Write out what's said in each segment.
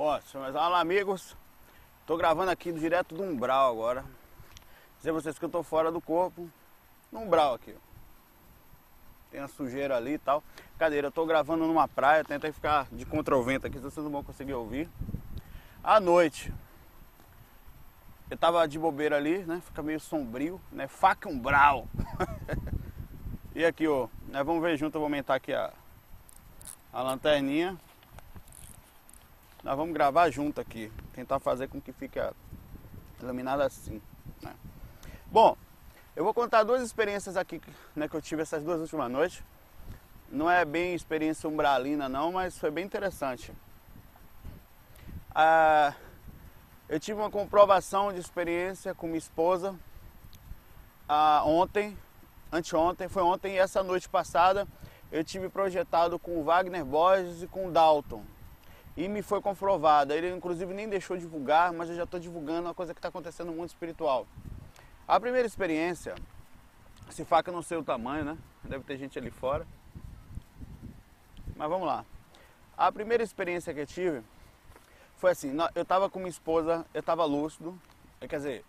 Bom, olá amigos, tô gravando aqui direto do umbral agora. Dizer vocês que eu tô fora do corpo, no umbral aqui. Tem a sujeira ali e tal. Cadeira, eu tô gravando numa praia, tentei ficar de contra o vento aqui, vocês não vão conseguir ouvir. À noite, eu tava de bobeira ali, né? Fica meio sombrio, né? Faca umbral. e aqui, ó, nós vamos ver junto, eu vou aumentar aqui a, a lanterninha. Nós vamos gravar junto aqui, tentar fazer com que fique iluminado assim. Né? Bom, eu vou contar duas experiências aqui né, que eu tive essas duas últimas noites. Não é bem experiência umbralina não, mas foi bem interessante. Ah, eu tive uma comprovação de experiência com minha esposa ah, ontem, anteontem, foi ontem e essa noite passada eu tive projetado com o Wagner Borges e com o Dalton e me foi comprovada. Ele inclusive nem deixou divulgar, mas eu já estou divulgando uma coisa que está acontecendo no mundo espiritual. A primeira experiência, se faca não sei o tamanho, né? Deve ter gente ali fora. Mas vamos lá. A primeira experiência que eu tive foi assim, eu estava com minha esposa, eu estava lúcido, quer dizer,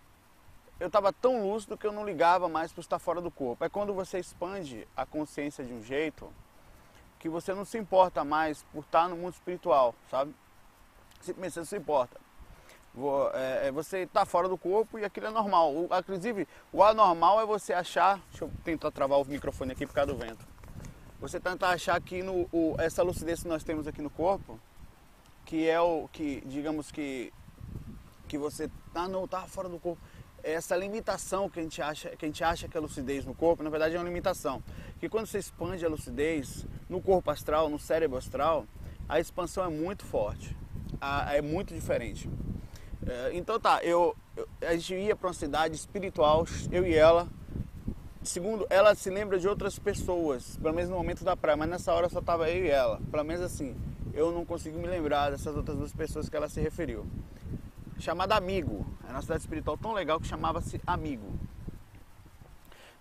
eu estava tão lúcido que eu não ligava mais para estar fora do corpo. É quando você expande a consciência de um jeito que você não se importa mais por estar no mundo espiritual, sabe? Simplesmente você não se importa. É, é, você está fora do corpo e aquilo é normal. Inclusive, o anormal é você achar. Deixa eu tentar travar o microfone aqui por causa do vento. Você tentar achar que no, o, essa lucidez que nós temos aqui no corpo, que é o que, digamos que, que você tá, não, tá fora do corpo essa limitação que a gente acha que a gente acha que é lucidez no corpo, na verdade é uma limitação. Que quando você expande a lucidez no corpo astral, no cérebro astral, a expansão é muito forte, é muito diferente. É, então tá, eu, eu a gente ia para uma cidade espiritual, eu e ela. Segundo, ela se lembra de outras pessoas, pelo menos no momento da praia, mas nessa hora só tava eu e ela. Pelo menos assim, eu não consigo me lembrar dessas outras duas pessoas que ela se referiu chamada Amigo. Era uma cidade espiritual tão legal que chamava-se Amigo.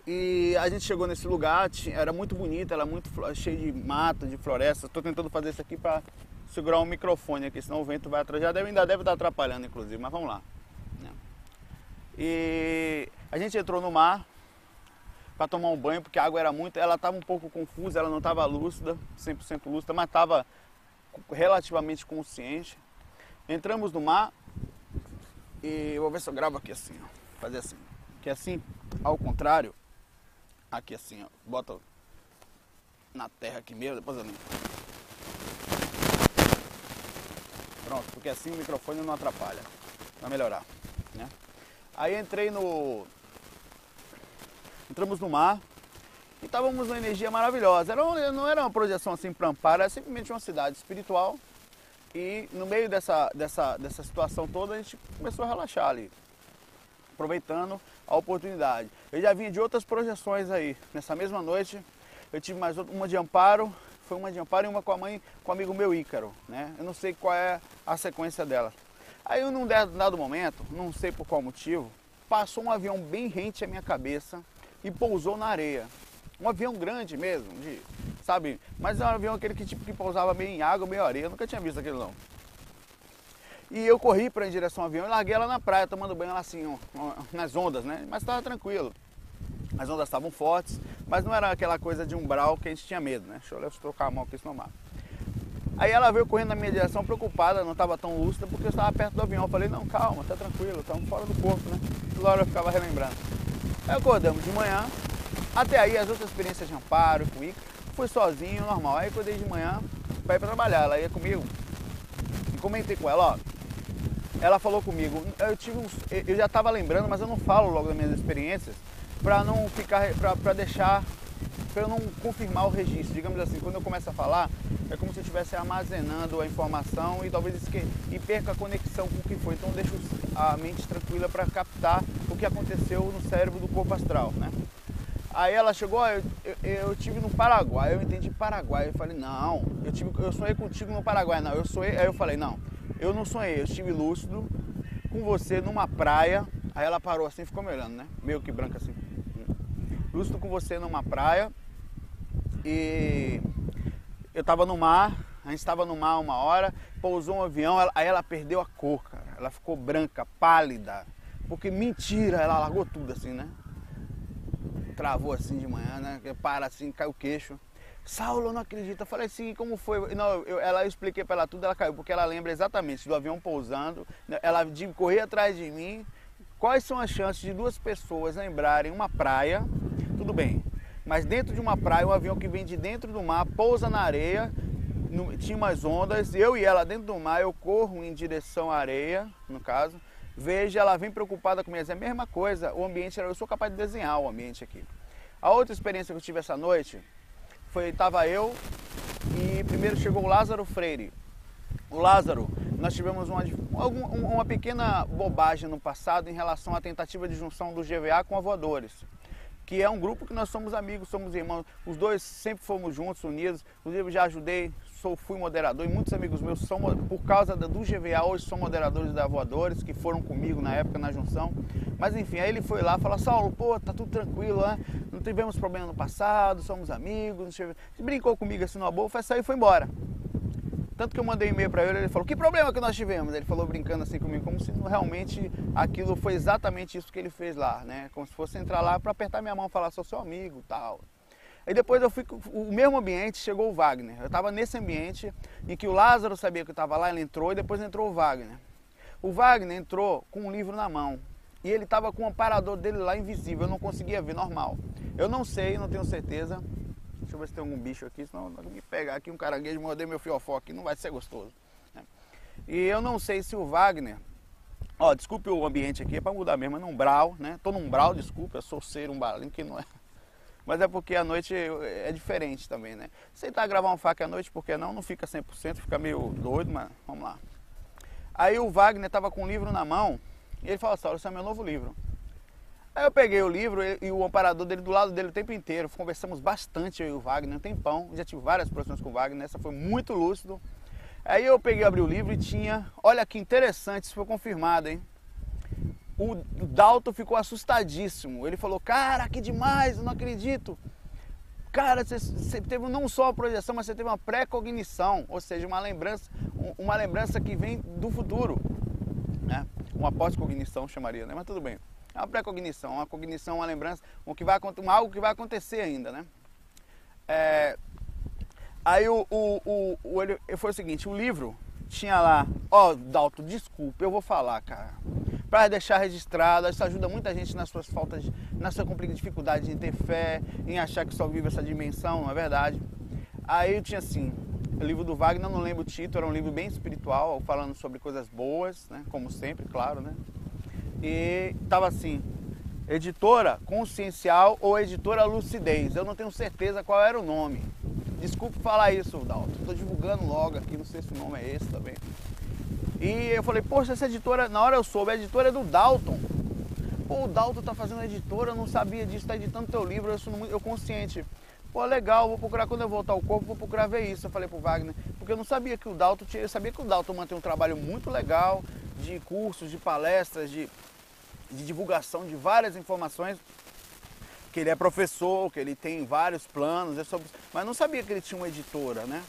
E a gente chegou nesse lugar, era muito bonito, era muito cheio de mata, de floresta. Estou tentando fazer isso aqui para segurar um microfone aqui, senão o vento vai atrás. Já deve, ainda deve estar atrapalhando, inclusive, mas vamos lá. Né? E a gente entrou no mar para tomar um banho, porque a água era muito. Ela estava um pouco confusa, ela não estava lúcida, 100% lúcida, mas estava relativamente consciente. Entramos no mar, e vou ver se eu gravo aqui assim, ó. Fazer assim. Que assim, ao contrário, aqui assim, ó. Bota na terra aqui mesmo, depois eu limpo. Pronto, porque assim o microfone não atrapalha. Vai melhorar, né? Aí entrei no... Entramos no mar e estávamos numa energia maravilhosa. Era, não era uma projeção assim para amparo, era simplesmente uma cidade espiritual e no meio dessa, dessa, dessa situação toda, a gente começou a relaxar ali, aproveitando a oportunidade. Eu já vinha de outras projeções aí. Nessa mesma noite, eu tive mais uma de Amparo, foi uma de Amparo e uma com a mãe, com o amigo meu Ícaro, né? Eu não sei qual é a sequência dela. Aí, num dado momento, não sei por qual motivo, passou um avião bem rente à minha cabeça e pousou na areia. Um avião grande mesmo, de sabe? Mas é um avião aquele que tipo que pousava meio em água, meio areia. Eu nunca tinha visto aquele não. E eu corri para em direção ao avião e larguei ela na praia, tomando banho lá assim, nas ondas, né? Mas estava tranquilo. As ondas estavam fortes, mas não era aquela coisa de umbral que a gente tinha medo, né? Deixa eu trocar a mão aqui, senão mata. Aí ela veio correndo na minha direção, preocupada, não estava tão lúcida, porque eu estava perto do avião. Eu falei, não, calma, tá tranquilo, estamos fora do corpo, né? Toda hora eu ficava relembrando. Aí acordamos de manhã, até aí as outras experiências de amparo, com Ica, fui sozinho, normal. Aí acordei de manhã para ir para trabalhar, ela ia comigo. E comentei com ela, ó. Ela falou comigo, eu tive uns, eu já estava lembrando, mas eu não falo logo das minhas experiências para não ficar, para deixar, para eu não confirmar o registro. Digamos assim, quando eu começo a falar, é como se eu estivesse armazenando a informação e talvez esque, e perca a conexão com o que foi. Então deixo a mente tranquila para captar o que aconteceu no cérebro do corpo astral, né? Aí ela chegou, eu, eu, eu tive no Paraguai, eu entendi Paraguai. Eu falei, não, eu, tive, eu sonhei contigo no Paraguai. Não, eu sonhei. Aí eu falei, não, eu não sonhei, eu estive lúcido com você numa praia. Aí ela parou assim, ficou me olhando, né? Meio que branca assim. Lúcido com você numa praia. E eu tava no mar, A gente estava no mar uma hora, pousou um avião, ela, aí ela perdeu a cor, cara. Ela ficou branca, pálida. Porque mentira, ela largou tudo assim, né? Travou assim de manhã, né? Para assim, caiu o queixo. Saulo, não acredito. Eu falei assim, como foi? Não, eu, ela eu expliquei para ela tudo, ela caiu, porque ela lembra exatamente do avião pousando, né? ela de correr atrás de mim. Quais são as chances de duas pessoas lembrarem uma praia? Tudo bem, mas dentro de uma praia, um avião que vem de dentro do mar, pousa na areia, no, tinha umas ondas, eu e ela dentro do mar, eu corro em direção à areia, no caso, vejo ela vem preocupada comigo, é a mesma coisa, o ambiente, eu sou capaz de desenhar o ambiente aqui. A outra experiência que eu tive essa noite, foi, estava eu e primeiro chegou o Lázaro Freire. O Lázaro, nós tivemos uma, uma pequena bobagem no passado em relação à tentativa de junção do GVA com a Voadores que é um grupo que nós somos amigos, somos irmãos. Os dois sempre fomos juntos, unidos. Inclusive já ajudei, sou, fui moderador e muitos amigos meus são, por causa do GVA, hoje são moderadores da Voadores, que foram comigo na época na junção. Mas enfim, aí ele foi lá falar, Saulo, pô, tá tudo tranquilo, né? Não tivemos problema no passado, somos amigos. Brincou comigo assim numa boa, foi sair e foi embora. Tanto que eu mandei e-mail para ele, ele falou: "Que problema que nós tivemos?". Ele falou brincando assim comigo, como se realmente aquilo foi exatamente isso que ele fez lá, né? Como se fosse entrar lá para apertar minha mão, e falar: "Sou seu amigo", tal. Aí depois eu fui, o mesmo ambiente chegou o Wagner. Eu estava nesse ambiente em que o Lázaro sabia que eu estava lá, ele entrou e depois entrou o Wagner. O Wagner entrou com um livro na mão e ele estava com o aparador dele lá invisível, eu não conseguia ver normal. Eu não sei, não tenho certeza Deixa eu ver se tem algum bicho aqui, senão me pegar aqui um caranguejo morder meu fiofó aqui, não vai ser gostoso. Né? E eu não sei se o Wagner. Ó, desculpe o ambiente aqui, é para mudar mesmo, é num brau, né? Tô num brau, desculpa, eu sou ser um balinho que não é. Mas é porque a noite é diferente também, né? Sentar gravar um faca à noite, porque não? Não fica 100%, fica meio doido, mas vamos lá. Aí o Wagner tava com um livro na mão e ele falou assim: Olha, esse é meu novo livro. Aí eu peguei o livro e o amparador dele do lado dele o tempo inteiro. Conversamos bastante eu e o Wagner, um tempão. Já tive várias produções com o Wagner, essa foi muito lúcido. Aí eu peguei, abri o livro e tinha. Olha que interessante, isso foi confirmado, hein? O Dalton ficou assustadíssimo. Ele falou: Cara, que demais, eu não acredito. Cara, você, teve não só a projeção, mas você teve uma pré-cognição, ou seja, uma lembrança, uma lembrança que vem do futuro. Né? Uma pós-cognição chamaria, né? Mas tudo bem. É uma pré-cognição, uma cognição, uma lembrança, um que vai, algo que vai acontecer ainda, né? É, aí o, o, o, o, foi o seguinte, o livro tinha lá, ó, oh, Dalton, desculpa, eu vou falar, cara. Para deixar registrado, isso ajuda muita gente nas suas faltas, na sua dificuldade em ter fé, em achar que só vive essa dimensão, não é verdade? Aí eu tinha assim, o livro do Wagner, não lembro o título, era um livro bem espiritual, falando sobre coisas boas, né? Como sempre, claro, né? e estava assim, editora consciencial ou editora lucidez. Eu não tenho certeza qual era o nome. Desculpe falar isso, Dalton. Estou divulgando logo aqui, não sei se o nome é esse também. E eu falei, poxa, essa editora, na hora eu soube, a editora é do Dalton. Pô, o Dalton tá fazendo editora, eu não sabia disso, tá editando teu livro, eu sou eu consciente. Pô, legal, vou procurar quando eu voltar ao corpo, vou procurar ver isso. Eu falei pro Wagner, porque eu não sabia que o Dalton tinha, eu sabia que o Dalton mantém um trabalho muito legal de cursos, de palestras, de de divulgação de várias informações, que ele é professor, que ele tem vários planos, é mas não sabia que ele tinha uma editora, né?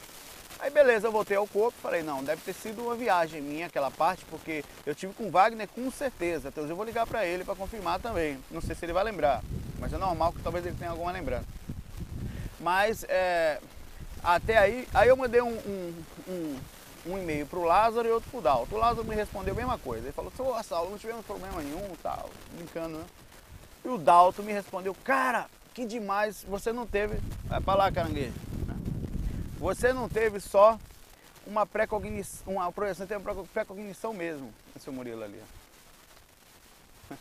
Aí beleza, eu voltei ao corpo, falei, não, deve ter sido uma viagem minha aquela parte, porque eu tive com o Wagner com certeza, então eu vou ligar para ele para confirmar também. Não sei se ele vai lembrar, mas é normal que talvez ele tenha alguma lembrança. Mas é, até aí, aí eu mandei um, um, um um e-mail para o Lázaro e outro para o Dalton. O Lázaro me respondeu a mesma coisa. Ele falou, seu Saulo, não tivemos problema nenhum, tal, brincando, né? E o Dalton me respondeu, cara, que demais, você não teve. Vai para lá, caranguejo. Você não teve só uma pré-cognição, uma projeção, teve uma pré-cognição mesmo, esse Murilo ali.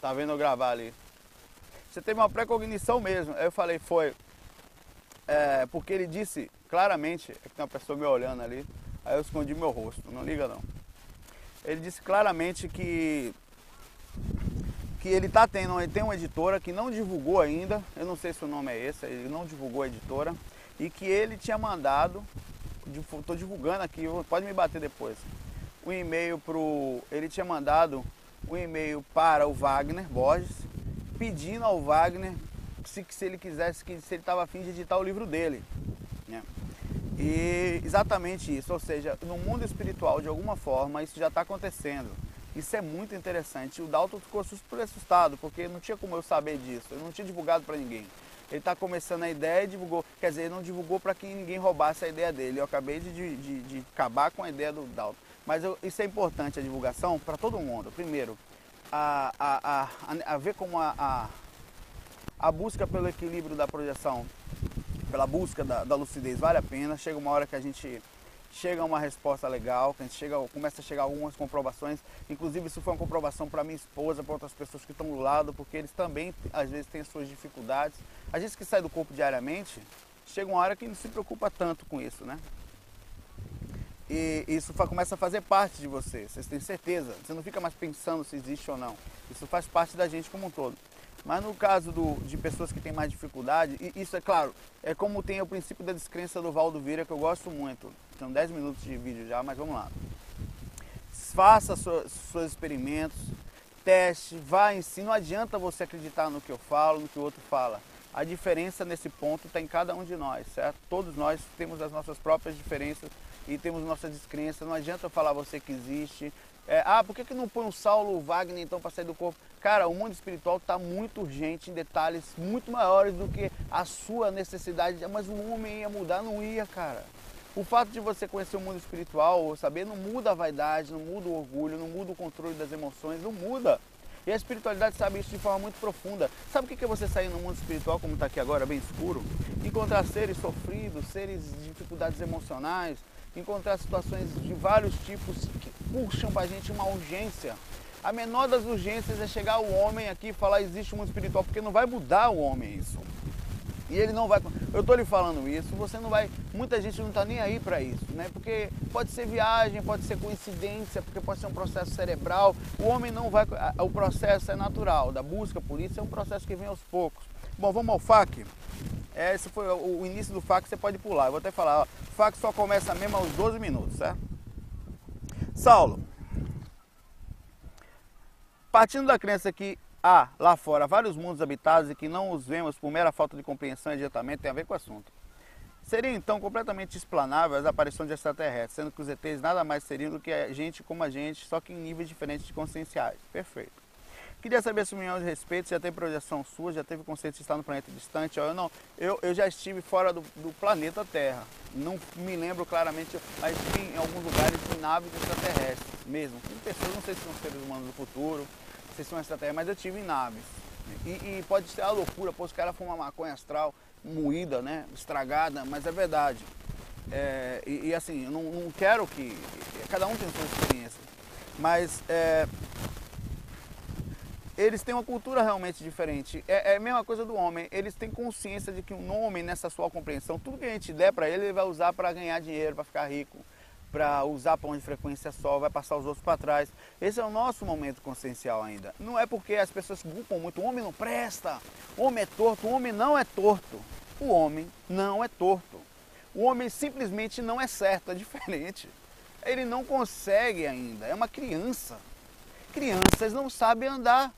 tá vendo eu gravar ali? Você teve uma pré-cognição mesmo. Aí eu falei, foi. É, porque ele disse claramente, é que tem uma pessoa me olhando ali, aí eu escondi meu rosto, não liga não. Ele disse claramente que que ele tá tendo, ele tem uma editora que não divulgou ainda, eu não sei se o nome é esse, ele não divulgou a editora, e que ele tinha mandado, estou divulgando aqui, pode me bater depois, um e-mail pro, ele tinha mandado um e-mail para o Wagner Borges, pedindo ao Wagner se, se ele quisesse, se ele estava afim de editar o livro dele. Né? E exatamente isso, ou seja, no mundo espiritual, de alguma forma, isso já está acontecendo. Isso é muito interessante. O Dalton ficou assustado, porque não tinha como eu saber disso, eu não tinha divulgado para ninguém. Ele está começando a ideia e divulgou, quer dizer, ele não divulgou para que ninguém roubasse a ideia dele. Eu acabei de, de, de acabar com a ideia do Dalton. Mas eu, isso é importante, a divulgação, para todo mundo. Primeiro, a, a, a, a ver como a, a, a busca pelo equilíbrio da projeção pela busca da, da, lucidez vale a pena. Chega uma hora que a gente chega uma resposta legal, que a gente chega, começa a chegar algumas comprovações. Inclusive isso foi uma comprovação para minha esposa, para outras pessoas que estão do lado, porque eles também às vezes têm suas dificuldades. A gente que sai do corpo diariamente, chega uma hora que não se preocupa tanto com isso, né? E isso começa a fazer parte de você, vocês têm certeza. Você não fica mais pensando se existe ou não. Isso faz parte da gente como um todo. Mas no caso do, de pessoas que têm mais dificuldade, isso é claro, é como tem o princípio da descrença do Valdo Vieira, que eu gosto muito. São 10 minutos de vídeo já, mas vamos lá. Faça seus, seus experimentos, teste, vá em si. Não adianta você acreditar no que eu falo, no que o outro fala. A diferença nesse ponto está em cada um de nós, certo? Todos nós temos as nossas próprias diferenças e temos nossas descrenças. Não adianta eu falar você que existe, é, ah, por que, que não põe um Saulo Wagner então para sair do corpo? Cara, o mundo espiritual está muito urgente em detalhes muito maiores do que a sua necessidade. Mas o homem ia mudar, não ia, cara. O fato de você conhecer o mundo espiritual, ou saber, não muda a vaidade, não muda o orgulho, não muda o controle das emoções, não muda. E a espiritualidade sabe isso de forma muito profunda. Sabe o que é você sair no mundo espiritual, como está aqui agora, bem escuro? Encontrar seres sofridos, seres de dificuldades emocionais, encontrar situações de vários tipos que puxam para a gente uma urgência. A menor das urgências é chegar o homem aqui e falar existe um mundo espiritual, porque não vai mudar o homem isso. E ele não vai. Eu estou lhe falando isso, você não vai. Muita gente não está nem aí para isso, né? Porque pode ser viagem, pode ser coincidência, porque pode ser um processo cerebral. O homem não vai. O processo é natural, da busca por isso é um processo que vem aos poucos. Bom, vamos ao FAQ. Esse foi o início do FAQ, você pode pular. Eu vou até falar, ó, o FAQ só começa mesmo aos 12 minutos, certo? Saulo, partindo da crença que há lá fora vários mundos habitados e que não os vemos por mera falta de compreensão e adiantamento, tem a ver com o assunto. Seria então completamente explanável as aparições de extraterrestres, sendo que os ETs nada mais seriam do que gente como a gente, só que em níveis diferentes de conscienciais. Perfeito. Queria saber se opinião de respeito, já tem projeção sua, já teve conceito de estar no planeta distante. Eu não, eu, eu já estive fora do, do planeta Terra. Não me lembro claramente, mas em alguns lugares em naves extraterrestres mesmo. Com pessoas, não sei se são seres humanos do futuro, não sei se são extraterrestres, mas eu tive em naves. E, e pode ser a loucura, pô, os caras fumam maconha astral moída, né? Estragada, mas é verdade. É, e, e, assim, eu não, não, quero que. Cada um tem sua experiência. Mas é, eles têm uma cultura realmente diferente. É, é, a mesma coisa do homem. Eles têm consciência de que um homem, nessa sua compreensão, tudo que a gente der para ele, ele vai usar para ganhar dinheiro, para ficar rico, para usar pão de frequência só, vai passar os outros para trás. Esse é o nosso momento consciencial ainda. Não é porque as pessoas culpam muito, o homem não presta, o homem é torto, o homem não é torto. O homem não é torto. O homem simplesmente não é certo, é diferente. Ele não consegue ainda, é uma criança. Crianças não sabem andar.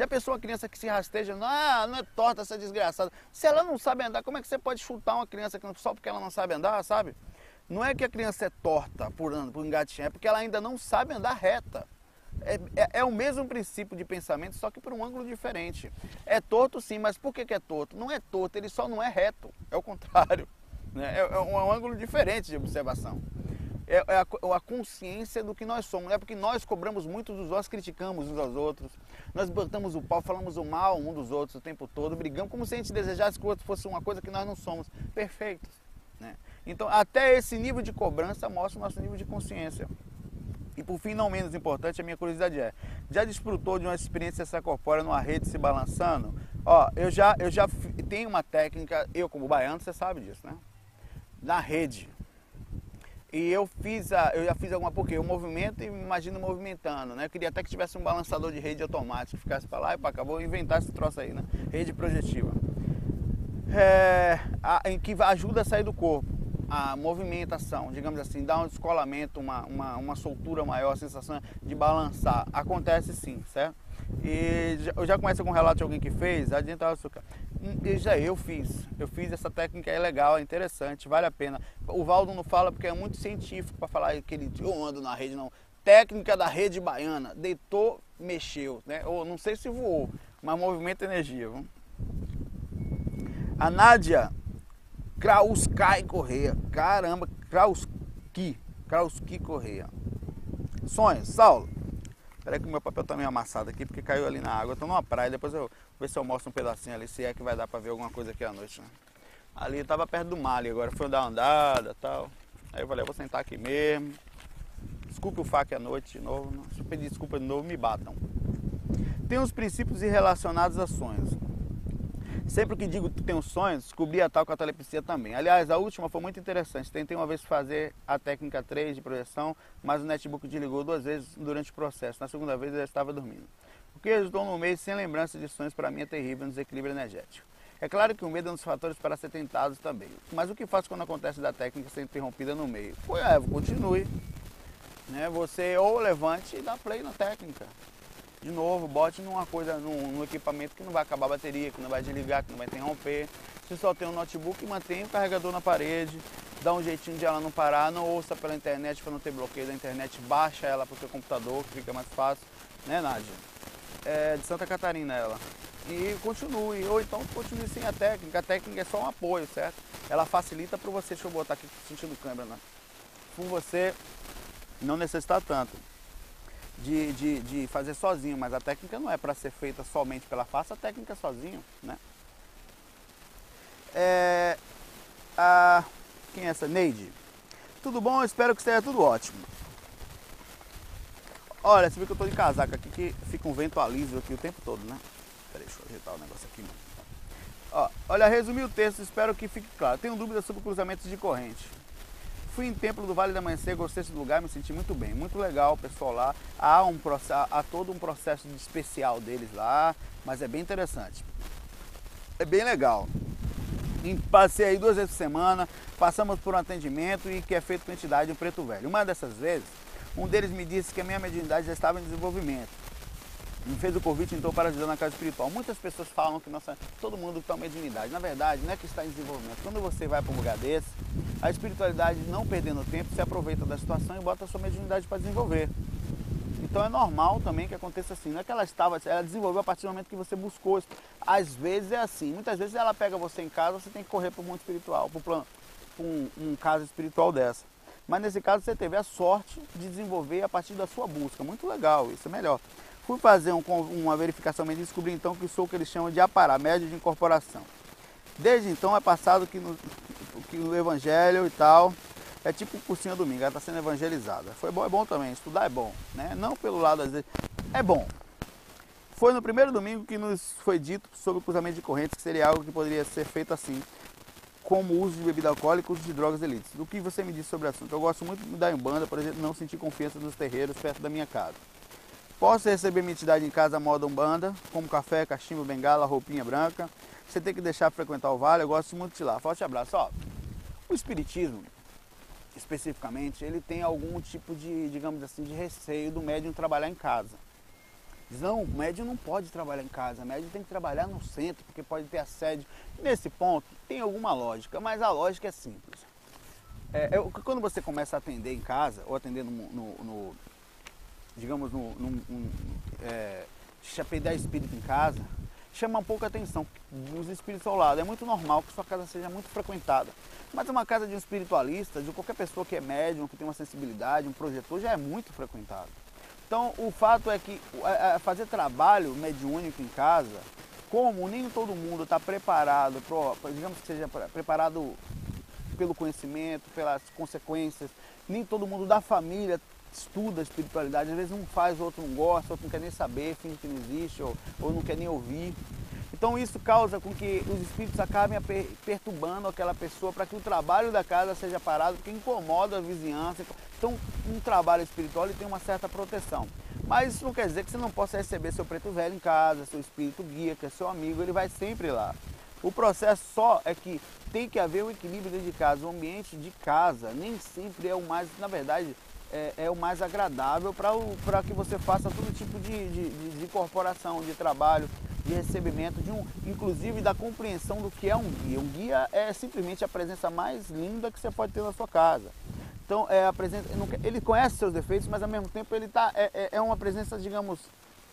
Já pensou uma criança que se rasteja, ah, não é torta essa desgraçada. Se ela não sabe andar, como é que você pode chutar uma criança só porque ela não sabe andar, sabe? Não é que a criança é torta por, por engatinhar, é porque ela ainda não sabe andar reta. É, é, é, o mesmo princípio de pensamento, só que por um ângulo diferente. É torto sim, mas por que, que é torto? Não é torto, ele só não é reto. É o contrário. Né? É, é um, é um ângulo diferente de observação é, é a, a, consciência do que nós somos. É porque nós cobramos muito dos nós criticamos uns aos outros, nós botamos o pau, falamos o mal um dos outros o tempo todo, brigamos como se a gente desejasse que o outro fosse uma coisa que nós não somos, perfeitos. Né? Então, até esse nível de cobrança mostra o nosso nível de consciência. E por fim, não menos importante, a minha curiosidade é: já desfrutou de uma experiência extracorpórea numa rede se balançando? Ó, eu já, eu já tenho uma técnica, eu como baiano, você sabe disso, né? Na rede. E eu fiz a, eu já fiz alguma porque eu movimento e imagino movimentando, né? Eu queria até que tivesse um balançador de rede automático, que ficasse para lá e para cá. Vou inventar esse troço aí, né? Rede projetiva. É, a, em que ajuda a sair do corpo. a movimentação, digamos assim, dá um descolamento, uma, uma, uma soltura maior, a sensação de balançar. Acontece sim, certo? E eu já começo com um relato de alguém que fez, adianta açúcar. E já eu fiz, eu fiz essa técnica, é legal, é interessante, vale a pena. O Valdo não fala porque é muito científico para falar que ele eu ando na rede, não. Técnica da rede baiana, deitou, mexeu, né? Ou não sei se voou, mas movimento energia. Viu? A Nádia Krauskay Correia. Caramba, Krauski. Krauski Correia. Sonhos, Saulo. Peraí que o meu papel tá meio amassado aqui porque caiu ali na água. Eu tô numa praia, depois eu ver se eu mostro um pedacinho ali, se é que vai dar pra ver alguma coisa aqui à noite. Né? Ali eu tava perto do mar ali agora, foi dar uma andada tal. Aí eu falei, eu vou sentar aqui mesmo. Desculpe o fac à noite de novo. Se eu pedir desculpa de novo, me batam. Tem os princípios relacionados a sonhos. Sempre que digo que tenho sonhos, descobri a tal catalepsia também. Aliás, a última foi muito interessante. Tentei uma vez fazer a técnica 3 de projeção, mas o netbook desligou duas vezes durante o processo. Na segunda vez eu já estava dormindo. Que resultou no mês sem lembrança de sonhos para mim é terrível no desequilíbrio energético. É claro que o medo é um dos fatores para ser tentados também. Mas o que faço quando acontece da técnica ser interrompida no meio? Pô, é, continue. Né? Você ou levante e dá play na técnica de novo, bote numa coisa, num, num, equipamento que não vai acabar a bateria, que não vai desligar, que não vai interromper. Se só tem um notebook, mantenha o carregador na parede, dá um jeitinho de ela não parar, não ouça pela internet para não ter bloqueio da internet, baixa ela para o seu computador, que fica mais fácil, né Nádia? É de Santa Catarina ela. E continue, ou então continue sem a técnica, a técnica é só um apoio, certo? Ela facilita para você, deixa eu botar aqui sentindo câmera, né? Por você não necessitar tanto de, de, de fazer sozinho, mas a técnica não é para ser feita somente pela face, a técnica é sozinho, né? É, a, quem é essa? Neide. Tudo bom? Espero que esteja tudo ótimo. Olha, você viu que eu estou de casaca aqui, que fica um vento alívio aqui o tempo todo, né? Peraí, deixa eu ajeitar o negócio aqui. Ó, olha, resumir o texto, espero que fique claro. Tenho dúvidas sobre cruzamentos de corrente. Fui em Templo do Vale da Amanhecer, gostei desse lugar, me senti muito bem, muito legal o pessoal lá. Há, um, há todo um processo de especial deles lá, mas é bem interessante. É bem legal. Passei aí duas vezes por semana, passamos por um atendimento e que é feito com entidade em Preto Velho. Uma dessas vezes, um deles me disse que a minha mediunidade já estava em desenvolvimento me fez o convite então para ajudar na casa espiritual. Muitas pessoas falam que nossa, todo mundo tem uma mediunidade. Na verdade, não é que está em desenvolvimento. Quando você vai para um lugar desse, a espiritualidade, não perdendo tempo, se aproveita da situação e bota a sua mediunidade para desenvolver. Então é normal também que aconteça assim. Não é que ela estava, ela desenvolveu a partir do momento que você buscou. Às vezes é assim. Muitas vezes ela pega você em casa, você tem que correr para o mundo espiritual, para um, um caso espiritual dessa. Mas nesse caso você teve a sorte de desenvolver a partir da sua busca. Muito legal, isso é melhor. Fui fazer um, uma verificação e descobri então que sou o que eles chamam de apará, médio de incorporação. Desde então é passado que no, que evangelho e tal, é tipo um cursinho domingo, ela está sendo evangelizada. Foi bom, é bom também, estudar é bom, né? Não pelo lado às vezes, é bom. Foi no primeiro domingo que nos foi dito sobre o cruzamento de correntes, que seria algo que poderia ser feito assim, como o uso de bebida alcoólica e uso de drogas elites. Do que você me disse sobre o assunto? Eu gosto muito de me dar em banda, por exemplo, não sentir confiança nos terreiros perto da minha casa. Posso receber minha entidade em casa moda umbanda, como café, cachimbo, bengala, roupinha branca. Você tem que deixar frequentar o vale, eu gosto muito de lá. Forte abraço. Ó, o espiritismo, especificamente, ele tem algum tipo de, digamos assim, de receio do médium trabalhar em casa. Não, o médium não pode trabalhar em casa, o médium tem que trabalhar no centro, porque pode ter assédio. Nesse ponto, tem alguma lógica, mas a lógica é simples. É, é, quando você começa a atender em casa, ou atender no, no, no digamos, num, num um, é, chapéu espírito em casa, chama um pouco a atenção dos espíritos ao lado. É muito normal que sua casa seja muito frequentada. Mas uma casa de um espiritualista, de qualquer pessoa que é médium, que tem uma sensibilidade, um projetor, já é muito frequentado. Então, o fato é que é, é, fazer trabalho mediúnico em casa, como nem todo mundo está preparado, pro, digamos que seja preparado pelo conhecimento, pelas consequências, nem todo mundo da família estuda a espiritualidade, às vezes um faz, outro não gosta, outro não quer nem saber, finge que não existe, ou, ou não quer nem ouvir. Então isso causa com que os espíritos acabem perturbando aquela pessoa para que o trabalho da casa seja parado, porque incomoda a vizinhança. Então um trabalho espiritual ele tem uma certa proteção. Mas isso não quer dizer que você não possa receber seu preto velho em casa, seu espírito guia, que é seu amigo, ele vai sempre lá. O processo só é que tem que haver um equilíbrio dentro de casa. O ambiente de casa nem sempre é o mais, na verdade, é, é o mais agradável para que você faça todo tipo de, de, de, de corporação, de trabalho, de recebimento, de um, inclusive da compreensão do que é um guia. Um guia é simplesmente a presença mais linda que você pode ter na sua casa. Então, é a presença, ele conhece seus defeitos, mas ao mesmo tempo ele tá, é, é, é uma presença, digamos,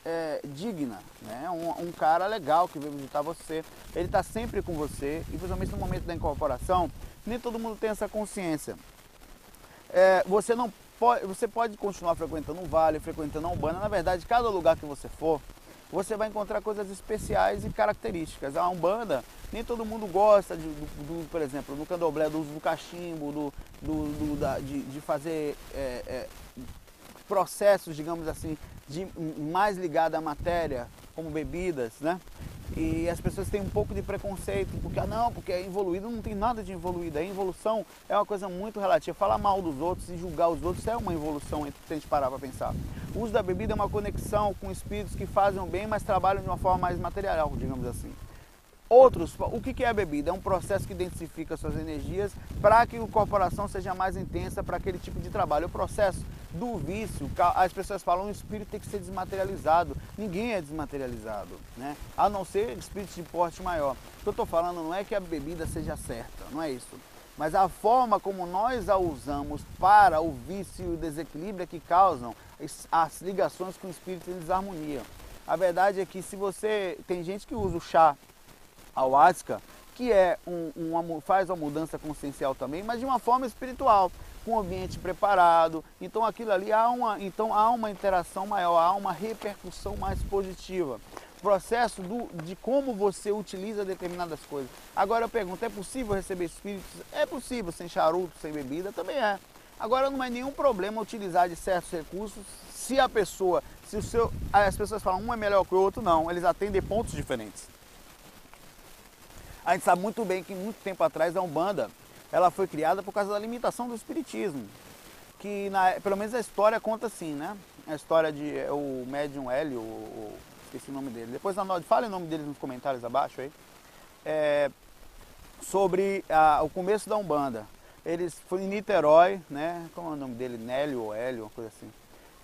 é, digna, né? Um, um, cara legal que veio visitar você, ele está sempre com você e principalmente no momento da incorporação, nem todo mundo tem essa consciência. É, você não pode, você pode continuar frequentando um vale, frequentando a Umbanda, na verdade, cada lugar que você for, você vai encontrar coisas especiais e características. A Umbanda, nem todo mundo gosta, de, do, do, por exemplo, no candomblé, do uso do cachimbo, do, do da, de, de, fazer é, é, processos, digamos assim, de, mais ligados à matéria, como bebidas, né? E as pessoas têm um pouco de preconceito, porque, ah, não, porque é evoluído, não tem nada de evoluído. A evolução é uma coisa muito relativa. Falar mal dos outros e julgar os outros é uma evolução, se a gente parar para pensar. O uso da bebida é uma conexão com espíritos que fazem o bem, mas trabalham de uma forma mais material, digamos assim. Outros, o que é a bebida? É um processo que densifica suas energias para que a corporação seja mais intensa para aquele tipo de trabalho. O processo do vício, as pessoas falam o espírito tem que ser desmaterializado. Ninguém é desmaterializado, né? a não ser espíritos de porte maior. O que eu estou falando não é que a bebida seja certa, não é isso. Mas a forma como nós a usamos para o vício e o desequilíbrio é que causam as ligações com o espírito em desarmonia. A verdade é que se você. Tem gente que usa o chá ayahuasca, que é um, faz uma mudança consciencial também, mas de uma forma espiritual, com o ambiente preparado. Então aquilo ali há uma, então há uma interação maior, há uma repercussão mais positiva. Processo do, de como você utiliza determinadas coisas. Agora eu pergunto, é possível receber espíritos? É possível, sem charuto, sem bebida, também é. Agora não é nenhum problema utilizar de certos recursos se a pessoa, se o seu, as pessoas falam um é melhor que o outro, não, eles atendem pontos diferentes. A gente sabe muito bem que muito tempo atrás a Umbanda ela foi criada por causa da limitação do espiritismo. Que na, pelo menos a história conta assim, né? A história de é o médium Hélio, o, esqueci o nome dele. Depois fale o nome dele nos comentários abaixo aí. É, sobre a, o começo da Umbanda. Eles foi em Niterói, né? Como é o nome dele? Nélio ou Hélio, uma coisa assim.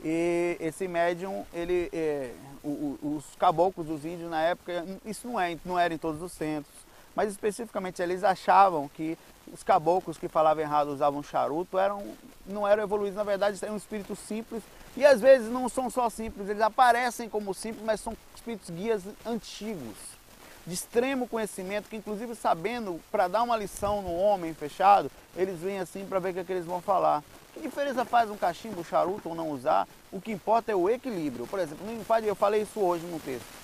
E esse médium, ele, é, o, o, os caboclos, os índios na época, isso não, é, não era em todos os centros mas especificamente eles achavam que os caboclos que falavam errado usavam charuto eram, não eram evoluídos, na verdade eram espíritos simples e às vezes não são só simples, eles aparecem como simples, mas são espíritos guias antigos, de extremo conhecimento, que inclusive sabendo, para dar uma lição no homem fechado, eles vêm assim para ver o que, é que eles vão falar. Que diferença faz um cachimbo, um charuto ou não usar? O que importa é o equilíbrio. Por exemplo, eu falei isso hoje no texto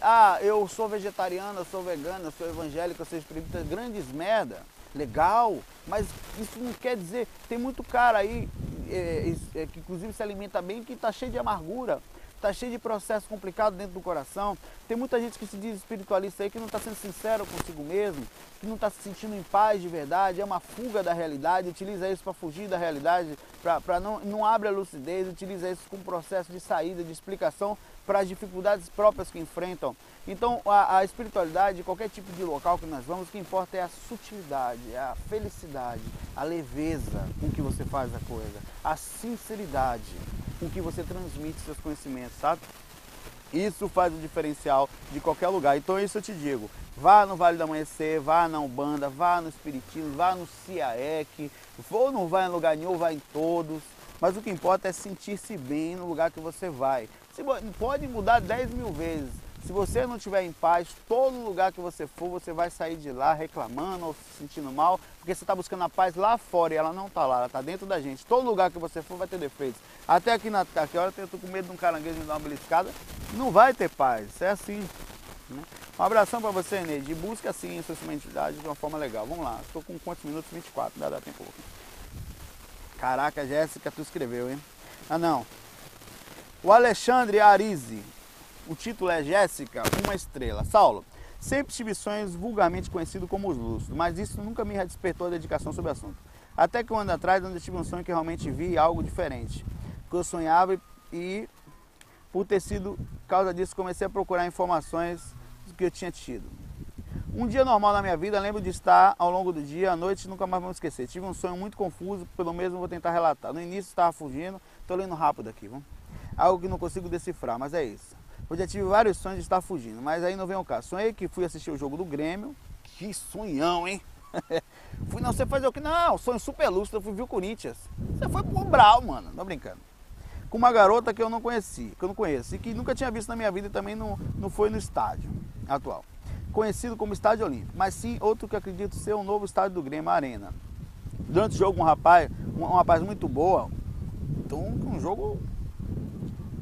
ah, eu sou vegetariana, eu sou vegana, eu sou evangélica, eu sou espírita, grandes merda, legal, mas isso não quer dizer, tem muito cara aí é, é, que inclusive se alimenta bem que está cheio de amargura, está cheio de processo complicado dentro do coração. Tem muita gente que se diz espiritualista aí que não está sendo sincero consigo mesmo, que não está se sentindo em paz de verdade, é uma fuga da realidade, utiliza isso para fugir da realidade, para não, não abre a lucidez, utiliza isso como processo de saída, de explicação para as dificuldades próprias que enfrentam. Então, a, a, espiritualidade, qualquer tipo de local que nós vamos, o que importa é a sutilidade, é a felicidade, a leveza com que você faz a coisa, a sinceridade com que você transmite seus conhecimentos, sabe? Isso faz o diferencial de qualquer lugar. Então, isso eu te digo. Vá no Vale do Amanhecer, vá na Umbanda, vá no Espiritismo, vá no CIAEC, ou não vai em lugar nenhum, vá em todos. Mas o que importa é sentir-se bem no lugar que você vai. Se, pode mudar 10 mil vezes. Se você não estiver em paz, todo lugar que você for, você vai sair de lá reclamando ou se sentindo mal, porque você está buscando a paz lá fora e ela não está lá, ela está dentro da gente. Todo lugar que você for vai ter defeitos. Até aqui na aqui, hora eu estou com medo de um caranguejo me dar uma beliscada, não vai ter paz. É assim. Né? Um abração para você, Neide. Busca assim a sua mentalidade de uma forma legal. Vamos lá. Estou com quantos minutos? 24. Dá, dá tempo. Caraca, Jéssica, tu escreveu, hein? Ah, não. O Alexandre Arize, o título é Jéssica, uma estrela. Saulo, sempre tive sonhos vulgarmente conhecidos como os lúcidos, mas isso nunca me despertou a dedicação sobre o assunto. Até que um ano atrás, onde eu tive um sonho que realmente vi algo diferente. Que eu sonhava e, por ter sido causa disso, comecei a procurar informações do que eu tinha tido. Um dia normal na minha vida, lembro de estar ao longo do dia, à noite, nunca mais vou esquecer. Tive um sonho muito confuso, pelo mesmo vou tentar relatar. No início estava fugindo, estou lendo rápido aqui, vamos? Algo que não consigo decifrar, mas é isso. Eu já tive vários sonhos de estar fugindo, mas aí não vem o caso. Sonhei que fui assistir o jogo do Grêmio. Que sonhão, hein? fui, não, você fazer o que? Não, sonho super lúcido, eu fui ver o Corinthians. Você foi pro Brau, mano, não brincando. Com uma garota que eu não conheci, que eu não conheço, e que nunca tinha visto na minha vida e também não, não foi no estádio atual conhecido como Estádio Olímpico, mas sim outro que acredito ser o novo estádio do Grêmio, Arena. Durante o jogo, um rapaz, um, um rapaz muito boa, então um jogo,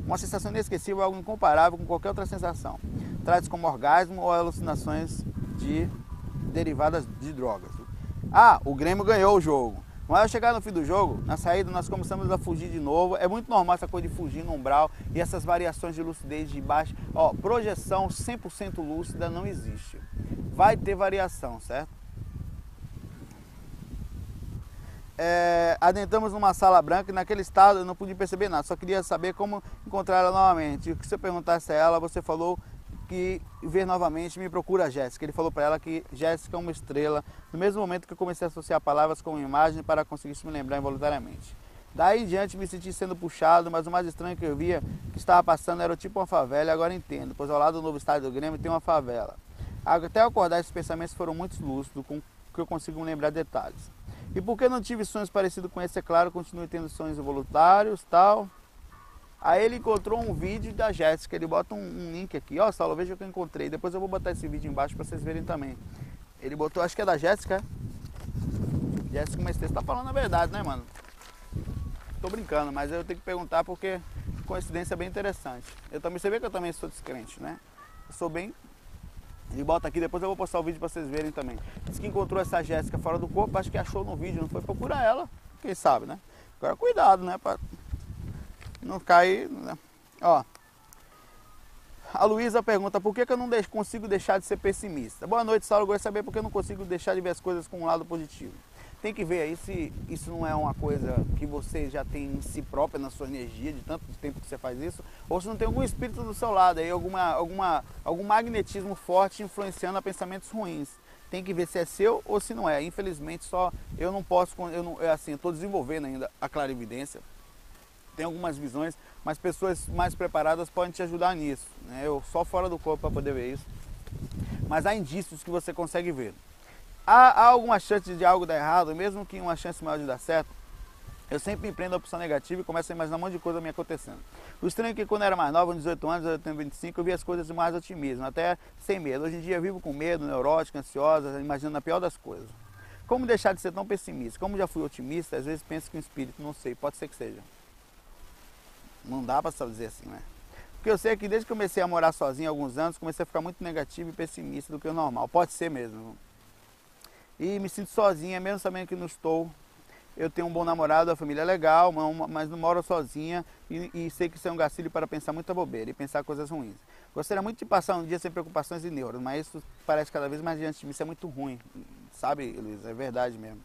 uma sensação inesquecível, algo incomparável com qualquer outra sensação. Traz como orgasmo ou alucinações de derivadas de drogas. Ah, o Grêmio ganhou o jogo. Mas ao chegar no fim do jogo, na saída nós começamos a fugir de novo. É muito normal essa coisa de fugir no umbral e essas variações de lucidez de baixo. Ó, projeção 100% lúcida não existe. Vai ter variação, certo? É, adentramos numa sala branca e naquele estado eu não pude perceber nada, só queria saber como encontrar ela novamente. O que se eu perguntasse a ela, você falou que ver novamente me procura a Jéssica. Ele falou para ela que Jéssica é uma estrela, no mesmo momento que eu comecei a associar palavras com imagem para conseguir me lembrar involuntariamente. Daí em diante me senti sendo puxado, mas o mais estranho que eu via que estava passando era tipo uma favela, e agora entendo, pois ao lado do novo estádio do Grêmio tem uma favela. Até acordar esses pensamentos foram muito lúcidos, com que eu consigo lembrar detalhes. E porque não tive sonhos parecidos com esse, é claro, continuo tendo sonhos involuntários, tal. Aí ele encontrou um vídeo da Jéssica, ele bota um, um, link aqui, ó, Saulo, veja o que eu encontrei. Depois eu vou botar esse vídeo embaixo para vocês verem também. Ele botou, acho que é da Jéssica. Jéssica mas você tá falando a verdade, né, mano? Tô brincando, mas eu tenho que perguntar porque coincidência é bem interessante. Eu também, você vê que eu também sou descrente, né? Eu sou bem ele bota aqui, depois eu vou postar o vídeo para vocês verem também. Diz que encontrou essa Jéssica fora do corpo, acho que achou no vídeo, não foi procurar ela. Quem sabe, né? Agora cuidado, né? Pra não cair. Né? Ó. A Luísa pergunta por que, que eu não consigo deixar de ser pessimista. Boa noite, Saulo. Gostaria de saber por que eu não consigo deixar de ver as coisas com um lado positivo. Tem que ver aí se isso não é uma coisa que você já tem em si própria, na sua energia, de tanto tempo que você faz isso, ou se não tem algum espírito do seu lado aí, alguma, alguma, algum magnetismo forte influenciando a pensamentos ruins. Tem que ver se é seu ou se não é. Infelizmente, só eu não posso, eu não, é assim, estou desenvolvendo ainda a clarividência tem algumas visões, mas pessoas mais preparadas podem te ajudar nisso. Né? Eu só fora do corpo para poder ver isso. Mas há indícios que você consegue ver. Há, há alguma chance de algo dar errado, mesmo que uma chance maior de dar certo. Eu sempre empreendo a opção negativa e começo a imaginar um monte de coisa me acontecendo. O estranho é que quando eu era mais nova, com 18 anos, eu tenho 25, eu via as coisas mais otimismo, até sem medo. Hoje em dia eu vivo com medo, neurótica, ansiosa, imaginando a pior das coisas. Como deixar de ser tão pessimista? Como já fui otimista, às vezes penso que um espírito, não sei, pode ser que seja. Não dá para só dizer assim, né? Porque eu sei que desde que comecei a morar sozinho há alguns anos, comecei a ficar muito negativo e pessimista do que o normal. Pode ser mesmo. E me sinto sozinha, mesmo sabendo que não estou. Eu tenho um bom namorado, a família é legal, mas não moro sozinha e, e sei que isso é um gatilho para pensar muita bobeira e pensar coisas ruins. Gostaria muito de passar um dia sem preocupações e neuras, mas isso parece cada vez mais diante de mim. Isso é muito ruim, sabe, Luiz? É verdade mesmo.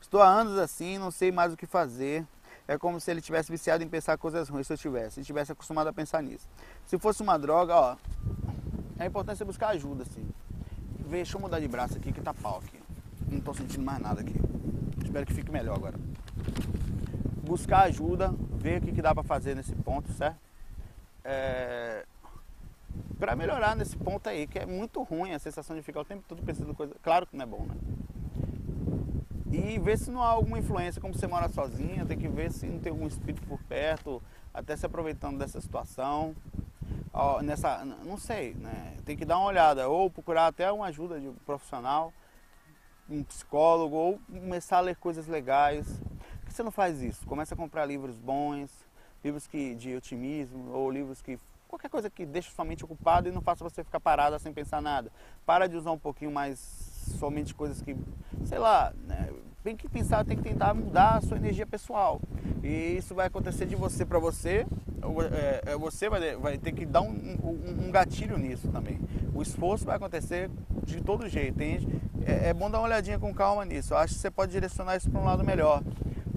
Estou há anos assim, não sei mais o que fazer é como se ele tivesse viciado em pensar coisas ruins, se eu tivesse, se tivesse acostumado a pensar nisso. Se fosse uma droga, ó, é importante você buscar ajuda, assim. Vê, deixa eu mudar de braço aqui que tá pau aqui. Não tô sentindo mais nada aqui. Espero que fique melhor agora. Buscar ajuda, ver o que, que dá para fazer nesse ponto, certo? É... Para melhorar nesse ponto aí, que é muito ruim a sensação de ficar o tempo todo pensando coisa. Claro que não é bom, né? E ver se não há alguma influência, como você mora sozinha, tem que ver se não tem algum espírito por perto, até se aproveitando dessa situação. Ó, nessa, não sei, né? Tem que dar uma olhada, ou procurar até uma ajuda de um profissional, um psicólogo, ou começar a ler coisas legais. Por que você não faz isso? Começa a comprar livros bons, livros que, de otimismo, ou livros que qualquer coisa que deixe sua mente ocupada e não faça você ficar parada sem pensar nada. Para de usar um pouquinho mais somente coisas que, sei lá, né, tem que pensar, tem que tentar mudar a sua energia pessoal. E isso vai acontecer de você para você, é, é, você vai, vai ter que dar um, um, um, gatilho nisso também. O esforço vai acontecer de todo jeito, entende? É, é, bom dar uma olhadinha com calma nisso. Eu acho que você pode direcionar isso para um lado melhor,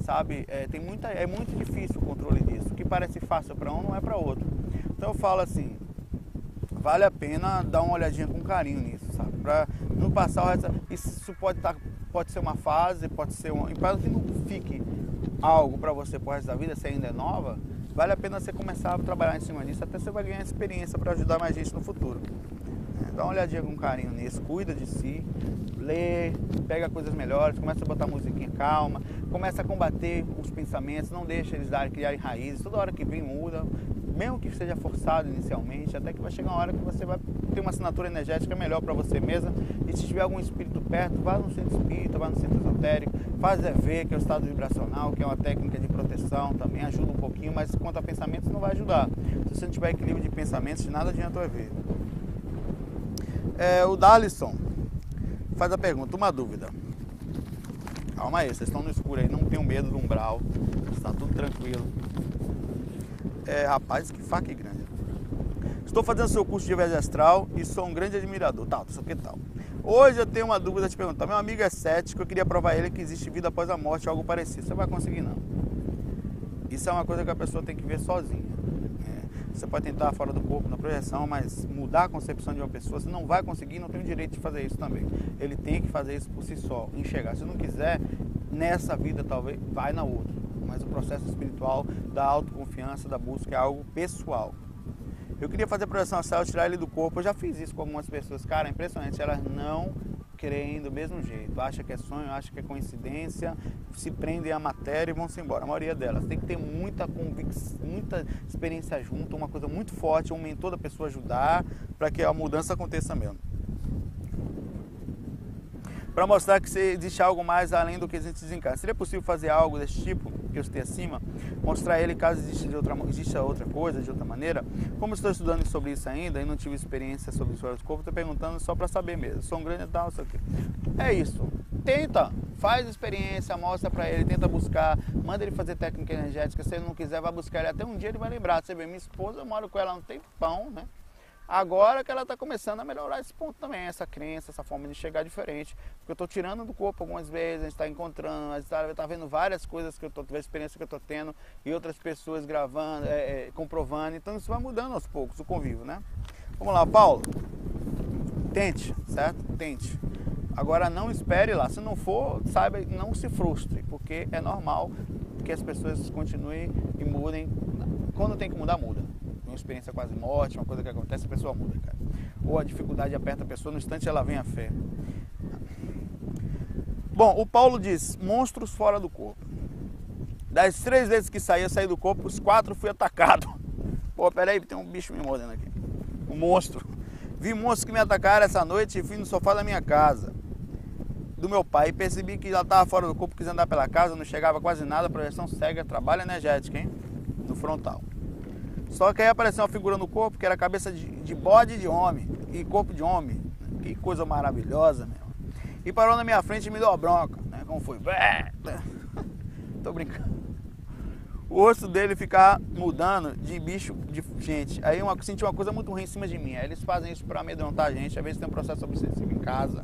sabe? É, tem muita, é muito difícil o controle disso. O que parece fácil para um não é para outro. Então eu falo assim, vale a pena dar uma olhadinha com carinho nisso, sabe? para não passar o resto. Isso pode, tá, pode ser uma fase, pode ser um. Para que não fique algo para você pro resto da vida, se ainda é nova, vale a pena você começar a trabalhar em cima disso, até você vai ganhar experiência para ajudar mais gente no futuro. É, dá uma olhadinha com carinho nisso, cuida de si, lê, pega coisas melhores, começa a botar musiquinha calma, começa a combater os pensamentos, não deixa eles darem, criarem raízes, toda hora que vem muda, mesmo que seja forçado inicialmente, até que vai chegar uma hora que você vai ter uma assinatura energética melhor para você mesma. E se tiver algum espírito perto, vá no centro espírita, vá no centro esotérico, faz EV, que é o estado vibracional, que é uma técnica de proteção, também ajuda um pouquinho, mas quanto a pensamentos não vai ajudar. Se você não tiver equilíbrio de pensamentos, nada adianta o EV. É, o Dalisson faz a pergunta, uma dúvida. Calma aí, vocês estão no escuro aí, não tenham medo do umbral, está tudo tranquilo. É, rapaz, que faca grande. Estou fazendo seu curso de viagem astral e sou um grande admirador. Tal, isso que tal. Hoje eu tenho uma dúvida a te perguntar. Meu amigo é cético, eu queria provar a ele que existe vida após a morte algo parecido. Você vai conseguir não. Isso é uma coisa que a pessoa tem que ver sozinha. É, você pode tentar fora do corpo, na projeção, mas mudar a concepção de uma pessoa, você não vai conseguir, não tem o direito de fazer isso também. Ele tem que fazer isso por si só, enxergar. Se não quiser, nessa vida talvez, vai na outra mas o processo espiritual da autoconfiança, da busca é algo pessoal. Eu queria fazer projeção astral, tirar ele do corpo. Eu já fiz isso com algumas pessoas. Cara, é impressionante. Elas não creem do mesmo jeito. Acha que é sonho, acha que é coincidência, se prendem à matéria e vão se embora. A maioria delas tem que ter muita convicção, muita experiência junto, uma coisa muito forte, um mentor da pessoa ajudar para que a mudança aconteça mesmo para mostrar que existe algo mais além do que a gente desencarna. Seria possível fazer algo desse tipo que eu citei acima? Mostrar ele caso exista, de outra, exista outra coisa, de outra maneira? Como estou estudando sobre isso ainda e não tive experiência sobre os corpos, estou perguntando só para saber mesmo. Sou um grande tal, isso aqui. É isso. Tenta, faz experiência, mostra para ele, tenta buscar, manda ele fazer técnica energética. Se ele não quiser, vai buscar ele. Até um dia ele vai lembrar. Você vê, minha esposa, eu moro com ela há um tempão, né? Agora que ela está começando a melhorar esse ponto também, essa crença, essa forma de chegar diferente. Porque eu estou tirando do corpo algumas vezes, a gente está encontrando, a gente está tá vendo várias coisas que eu estou, experiência que eu estou tendo e outras pessoas gravando, é, é, comprovando. Então isso vai mudando aos poucos o convívio, né? Vamos lá, Paulo. Tente, certo? Tente. Agora não espere lá. Se não for, saiba, não se frustre, porque é normal que as pessoas continuem e mudem. Quando tem que mudar, muda uma experiência quase morte, uma coisa que acontece, a pessoa muda, cara. Ou a dificuldade aperta a pessoa, no instante ela vem a fé. Bom, o Paulo diz: monstros fora do corpo. Das três vezes que saí, eu saí do corpo, os quatro fui atacado. Pô, peraí, tem um bicho me mordendo aqui. Um monstro. Vi monstros que me atacaram essa noite e fui no sofá da minha casa. Do meu pai. E percebi que ela estava fora do corpo, quis andar pela casa, não chegava quase nada, projeção cega, trabalho energético, hein? No frontal. Só que aí apareceu uma figura no corpo que era cabeça de, de bode de homem e corpo de homem. Que coisa maravilhosa, meu. E parou na minha frente e me deu a bronca, né? Como foi? Tô brincando. O rosto dele ficar mudando de bicho de gente. Aí eu senti uma coisa muito ruim em cima de mim. Aí eles fazem isso para amedrontar a gente. Às vezes tem um processo obsessivo em casa.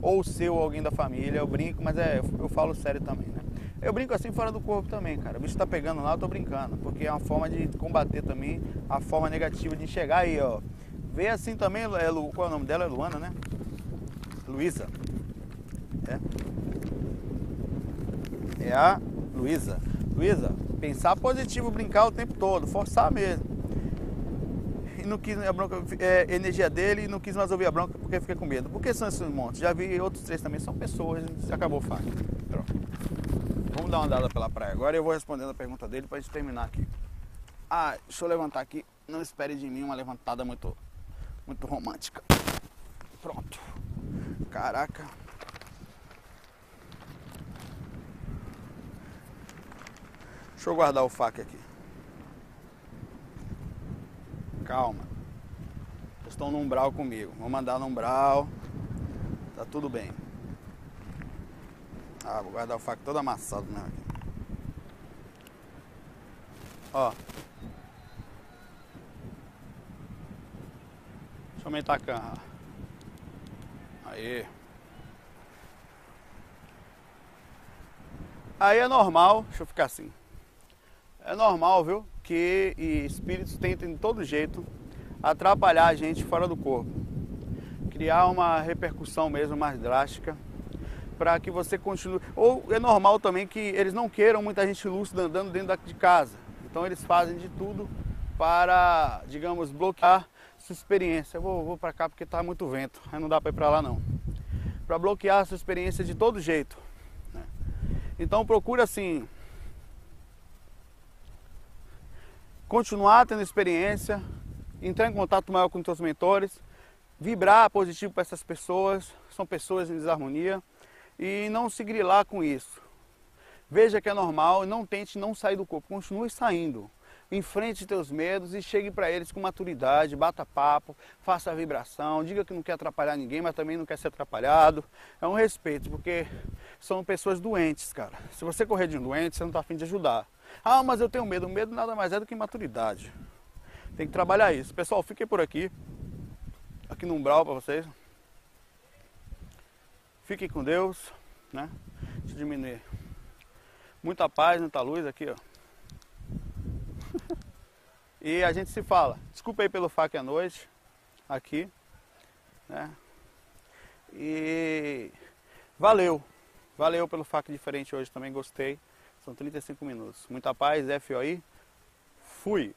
Ou seu, ou alguém da família. Eu brinco, mas é, eu falo sério também, né? Eu brinco assim fora do corpo também, cara. O bicho tá pegando lá, eu tô brincando. Porque é uma forma de combater também a forma negativa de enxergar aí, ó. Vê assim também, é, Lu, qual é o nome dela? É Luana, né? Luísa. É. É a Luísa. Luísa, pensar positivo, brincar o tempo todo, forçar mesmo. E não quis a bronca, é, energia dele e não quis mais ouvir a bronca porque fica com medo. Por que são esses montes? Já vi outros três também, são pessoas, acabou o fato. Pronto. Vamos dar uma andada pela praia agora e eu vou respondendo a pergunta dele para gente terminar aqui. Ah, deixa eu levantar aqui. Não espere de mim uma levantada muito, muito romântica. Pronto. Caraca. Deixa eu guardar o fac aqui. Calma. estão no umbral comigo. Vou mandar no umbral. Tá tudo bem. Ah, vou guardar o faco todo amassado mesmo aqui. Ó. Deixa eu aumentar a câmera. Aí. Aí é normal, deixa eu ficar assim. É normal, viu? Que espíritos tentem de todo jeito atrapalhar a gente fora do corpo criar uma repercussão mesmo mais drástica para que você continue. Ou é normal também que eles não queiram muita gente lúcida andando dentro de casa. Então eles fazem de tudo para, digamos, bloquear sua experiência. Eu vou, vou para cá porque está muito vento, aí não dá para ir para lá não. Para bloquear sua experiência de todo jeito. Né? Então procura assim continuar tendo experiência, entrar em contato maior com os seus mentores, vibrar positivo para essas pessoas, são pessoas em desarmonia, e não se grilar com isso. Veja que é normal não tente não sair do corpo, continue saindo. Enfrente teus medos e chegue para eles com maturidade, bata papo, faça a vibração, diga que não quer atrapalhar ninguém, mas também não quer ser atrapalhado. É um respeito, porque são pessoas doentes, cara. Se você correr de um doente, você não está afim de ajudar. Ah, mas eu tenho medo. Medo nada mais é do que maturidade. Tem que trabalhar isso. Pessoal, fiquem por aqui. Aqui no umbral para vocês. Fiquem com Deus, né? Deixa eu diminuir. Muita paz, muita luz aqui, ó. e a gente se fala. Desculpa aí pelo fac à noite aqui, né? E valeu. Valeu pelo fac diferente hoje também, gostei. São 35 minutos. Muita paz, FOI. Fui.